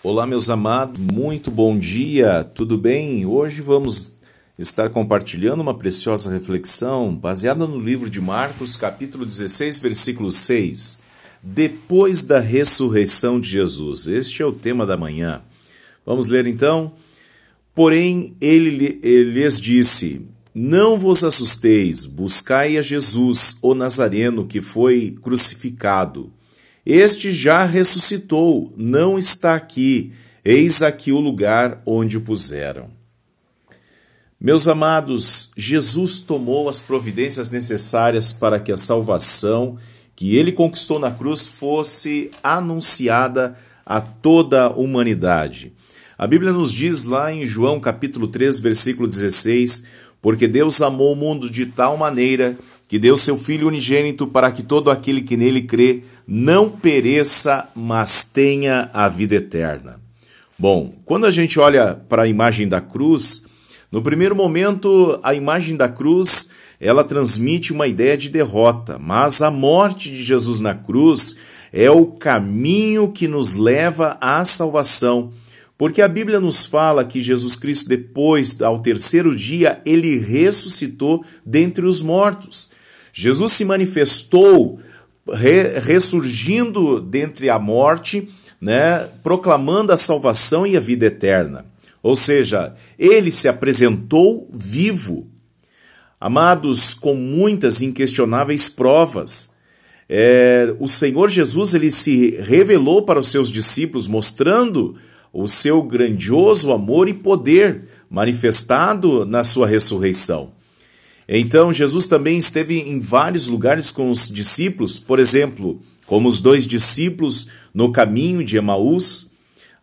Olá, meus amados, muito bom dia, tudo bem? Hoje vamos estar compartilhando uma preciosa reflexão baseada no livro de Marcos, capítulo 16, versículo 6. Depois da ressurreição de Jesus. Este é o tema da manhã. Vamos ler então? Porém, ele, ele lhes disse: Não vos assusteis, buscai a Jesus, o Nazareno, que foi crucificado. Este já ressuscitou, não está aqui. Eis aqui o lugar onde o puseram. Meus amados, Jesus tomou as providências necessárias para que a salvação que ele conquistou na cruz fosse anunciada a toda a humanidade. A Bíblia nos diz lá em João capítulo 3, versículo 16, porque Deus amou o mundo de tal maneira que deu seu Filho unigênito para que todo aquele que nele crê não pereça, mas tenha a vida eterna. Bom, quando a gente olha para a imagem da cruz, no primeiro momento a imagem da cruz ela transmite uma ideia de derrota, mas a morte de Jesus na cruz é o caminho que nos leva à salvação. Porque a Bíblia nos fala que Jesus Cristo, depois, ao terceiro dia, ele ressuscitou dentre os mortos. Jesus se manifestou re, ressurgindo dentre a morte, né, proclamando a salvação e a vida eterna. Ou seja, ele se apresentou vivo. Amados, com muitas inquestionáveis provas. É, o Senhor Jesus ele se revelou para os seus discípulos, mostrando o seu grandioso amor e poder manifestado na sua ressurreição. Então, Jesus também esteve em vários lugares com os discípulos, por exemplo, como os dois discípulos no caminho de Emaús.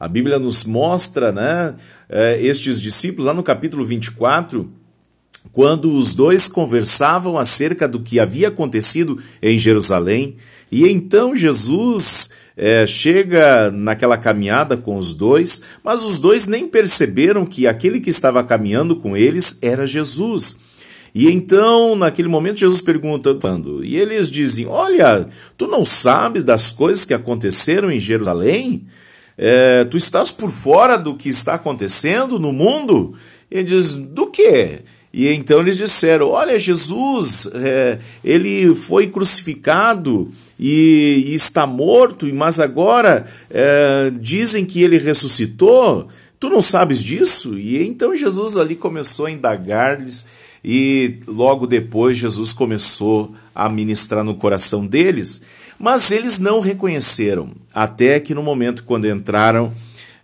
A Bíblia nos mostra né, eh, estes discípulos lá no capítulo 24, quando os dois conversavam acerca do que havia acontecido em Jerusalém. E então Jesus é, chega naquela caminhada com os dois, mas os dois nem perceberam que aquele que estava caminhando com eles era Jesus. E então, naquele momento, Jesus pergunta, e eles dizem: Olha, tu não sabes das coisas que aconteceram em Jerusalém? É, tu estás por fora do que está acontecendo no mundo? E ele diz: Do que? E então eles disseram: Olha, Jesus, é, ele foi crucificado e, e, está morto, mas agora é, dizem que ele ressuscitou. Tu não sabes disso? E então Jesus ali começou a indagar-lhes e logo depois Jesus começou a ministrar no coração deles, mas eles não reconheceram, até que no momento quando entraram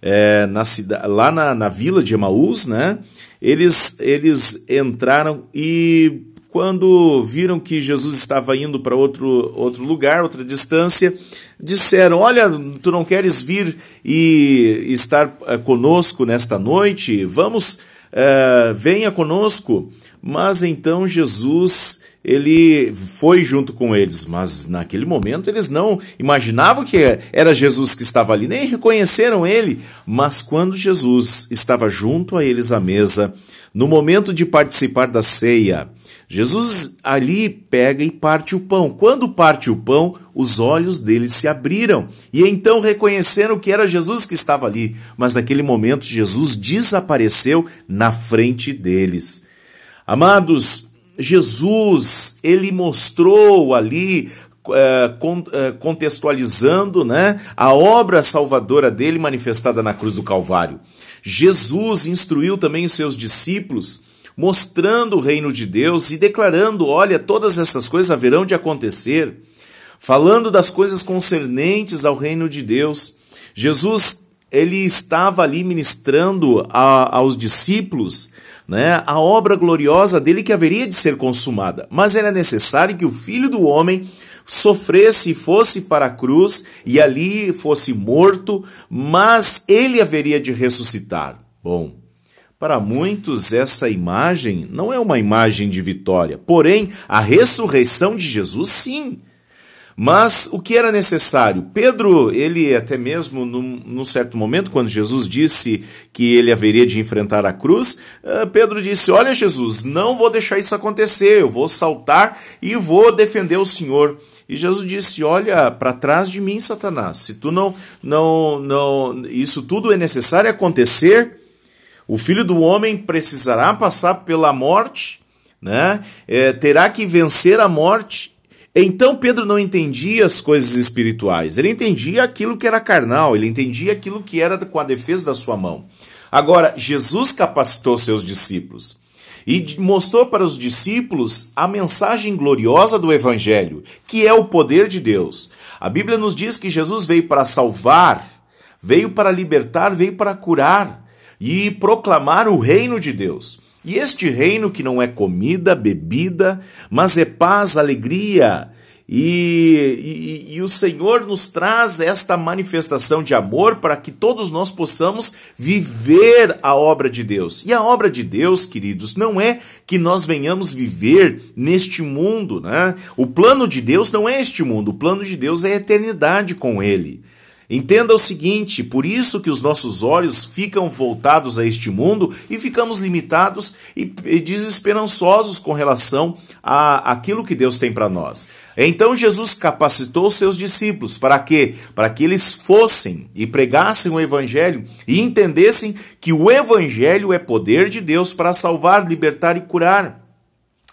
é, na cidade, lá na, na vila de Emaús, né, eles, eles entraram e quando viram que Jesus estava indo para outro, outro lugar, outra distância, disseram: Olha, tu não queres vir e estar eh, conosco nesta noite? Vamos, uh, venha conosco. Mas então Jesus, ele foi junto com eles, mas naquele momento eles não imaginavam que era Jesus que estava ali, nem reconheceram ele. Mas quando Jesus estava junto a eles à mesa, no momento de participar da ceia, Jesus ali pega e parte o pão. Quando parte o pão, os olhos deles se abriram e então reconheceram que era Jesus que estava ali. Mas naquele momento, Jesus desapareceu na frente deles. Amados, Jesus, ele mostrou ali é, é, contextualizando né, a obra salvadora dele manifestada na cruz do Calvário. Jesus instruiu também os seus discípulos, mostrando o reino de Deus e declarando: olha, todas essas coisas haverão de acontecer, falando das coisas concernentes ao reino de Deus. Jesus ele estava ali ministrando a, aos discípulos né, a obra gloriosa dele que haveria de ser consumada. Mas era necessário que o filho do homem sofresse e fosse para a cruz e ali fosse morto, mas ele haveria de ressuscitar. Bom, para muitos essa imagem não é uma imagem de vitória, porém a ressurreição de Jesus sim mas o que era necessário? Pedro, ele até mesmo num, num, certo momento, quando Jesus disse que ele haveria de enfrentar a cruz, eh, Pedro disse: Olha, Jesus, não vou deixar isso acontecer, eu vou saltar e vou defender o Senhor. E Jesus disse: Olha para trás de mim, Satanás. Se tu não, não, não, isso tudo é necessário acontecer, o filho do homem precisará passar pela morte, né? É, terá que vencer a morte. Então Pedro não entendia as coisas espirituais, ele entendia aquilo que era carnal, ele entendia aquilo que era com a defesa da sua mão. Agora, Jesus capacitou seus discípulos e mostrou para os discípulos a mensagem gloriosa do Evangelho, que é o poder de Deus. A Bíblia nos diz que Jesus veio para salvar, veio para libertar, veio para curar e proclamar o reino de Deus. E este reino que não é comida, bebida, mas é paz, alegria, e, e, e, o Senhor nos traz esta manifestação de amor para que todos nós possamos viver a obra de Deus. E a obra de Deus, queridos, não é que nós venhamos viver neste mundo, né? O plano de Deus não é este mundo, o plano de Deus é a eternidade com Ele. Entenda o seguinte: por isso que os nossos olhos ficam voltados a este mundo e ficamos limitados e, desesperançosos com relação a aquilo que Deus tem para nós. Então Jesus capacitou seus discípulos para quê? Para que eles fossem e pregassem o evangelho e entendessem que o evangelho é poder de Deus para salvar, libertar e curar.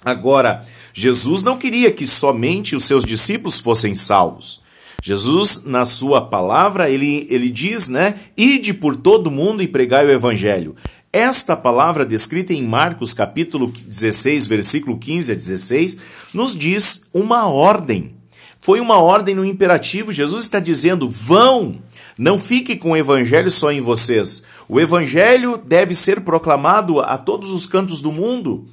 Agora, Jesus não queria que somente os seus discípulos fossem salvos. Jesus, na sua palavra, ele, ele diz, né? Ide por todo mundo e pregai o evangelho. Esta palavra descrita em Marcos capítulo 16, versículo 15 a 16, nos diz uma ordem. Foi uma ordem no imperativo. Jesus está dizendo: vão, não fique com o evangelho só em vocês. O evangelho deve ser proclamado a todos os cantos do mundo.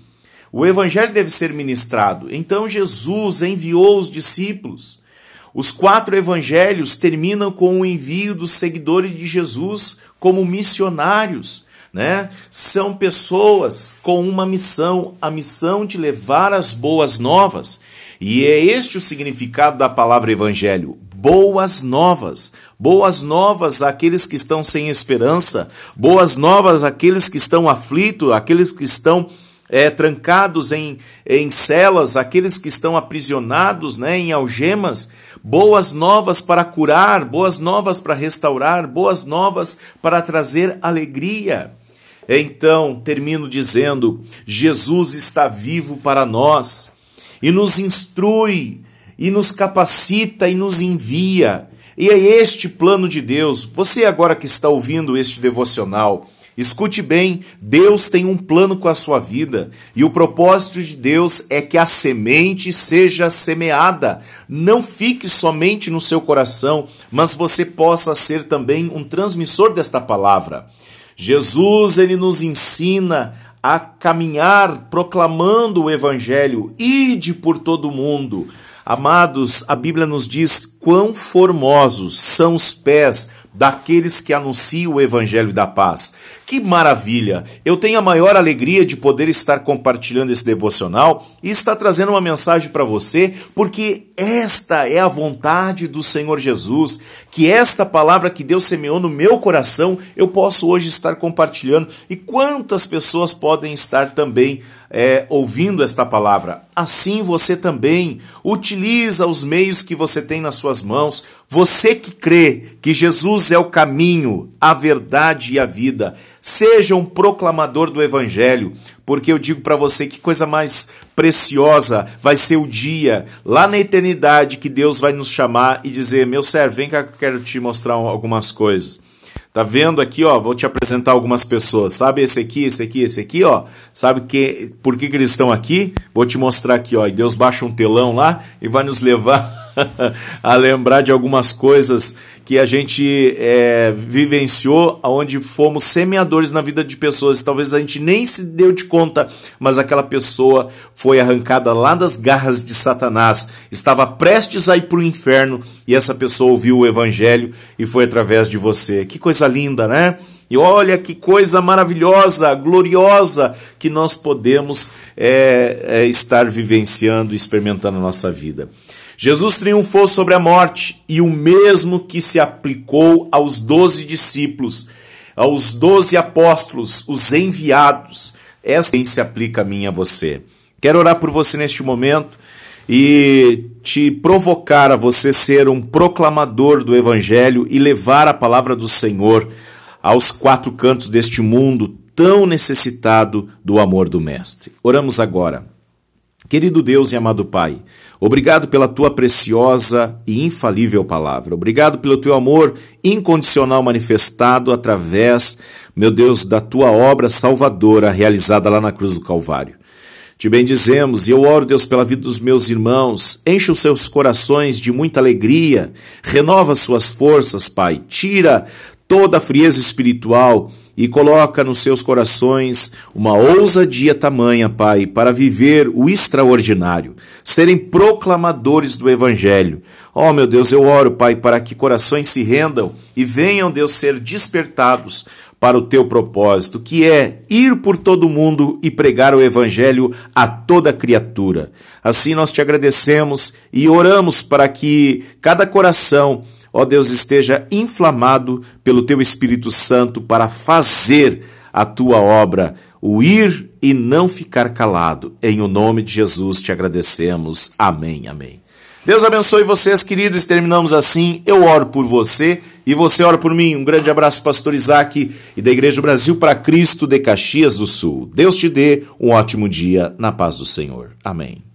O evangelho deve ser ministrado. Então Jesus enviou os discípulos. Os quatro evangelhos terminam com o envio dos seguidores de Jesus como missionários. Né? São pessoas com uma missão, a missão de levar as boas novas. E é este o significado da palavra evangelho: boas novas. Boas novas àqueles que estão sem esperança, boas novas àqueles que estão aflitos, àqueles que estão é, trancados em, em celas, aqueles que estão aprisionados né, em algemas, boas novas para curar, boas novas para restaurar, boas novas para trazer alegria. Então, termino dizendo: Jesus está vivo para nós e nos instrui, e nos capacita e nos envia. E é este plano de Deus. Você agora que está ouvindo este devocional, Escute bem, Deus tem um plano com a sua vida e o propósito de Deus é que a semente seja semeada. Não fique somente no seu coração, mas você possa ser também um transmissor desta palavra. Jesus, ele nos ensina a caminhar proclamando o evangelho, ide por todo o mundo. Amados, a Bíblia nos diz quão formosos são os pés daqueles que anunciam o evangelho da paz. Que maravilha! Eu tenho a maior alegria de poder estar compartilhando esse devocional e estar trazendo uma mensagem para você, porque esta é a vontade do Senhor Jesus, que esta palavra que Deus semeou no meu coração, eu posso hoje estar compartilhando. E quantas pessoas podem estar também é, ouvindo esta palavra? Assim você também utiliza os meios que você tem nas suas mãos. Você que crê que Jesus é o caminho, a verdade e a vida, seja um proclamador do Evangelho, porque eu digo para você que coisa mais preciosa vai ser o dia lá na eternidade que Deus vai nos chamar e dizer: Meu servo, vem cá que eu quero te mostrar algumas coisas. Tá vendo aqui, ó? Vou te apresentar algumas pessoas. Sabe esse aqui, esse aqui, esse aqui, ó? Sabe que por que, que eles estão aqui? Vou te mostrar aqui, ó. E Deus baixa um telão lá e vai nos levar a lembrar de algumas coisas que a gente é, vivenciou, onde fomos semeadores na vida de pessoas. Talvez a gente nem se deu de conta, mas aquela pessoa foi arrancada lá das garras de Satanás, estava prestes a ir para o inferno e essa pessoa ouviu o evangelho e foi através de você. Que coisa linda, né? E olha que coisa maravilhosa, gloriosa que nós podemos é, é, estar vivenciando e experimentando na nossa vida. Jesus triunfou sobre a morte e o mesmo que se aplicou aos doze discípulos, aos doze apóstolos, os enviados, essa se aplica a mim e a você. Quero orar por você neste momento e te provocar a você ser um proclamador do Evangelho e levar a palavra do Senhor aos quatro cantos deste mundo tão necessitado do amor do Mestre. Oramos agora. Querido Deus e amado Pai, obrigado pela tua preciosa e infalível palavra. Obrigado pelo teu amor incondicional manifestado através, meu Deus, da tua obra salvadora realizada lá na cruz do Calvário. Te bendizemos e eu oro, Deus, pela vida dos meus irmãos. Enche os seus corações de muita alegria, renova suas forças, Pai. Tira toda a frieza espiritual e coloca nos seus corações uma ousadia tamanha, Pai, para viver o extraordinário, serem proclamadores do Evangelho. Oh, meu Deus, eu oro, Pai, para que corações se rendam e venham, Deus, ser despertados para o teu propósito, que é ir por todo mundo e pregar o Evangelho a toda criatura. Assim nós te agradecemos e oramos para que cada coração ó Deus, esteja inflamado pelo teu Espírito Santo para fazer a tua obra, o ir e não ficar calado. Em o nome de Jesus te agradecemos. Amém, amém. Deus abençoe vocês, queridos. Terminamos assim. Eu oro por você e você ora por mim. Um grande abraço, Pastor Isaac e da Igreja Brasil para Cristo de Caxias do Sul. Deus te dê um ótimo dia na paz do Senhor. Amém.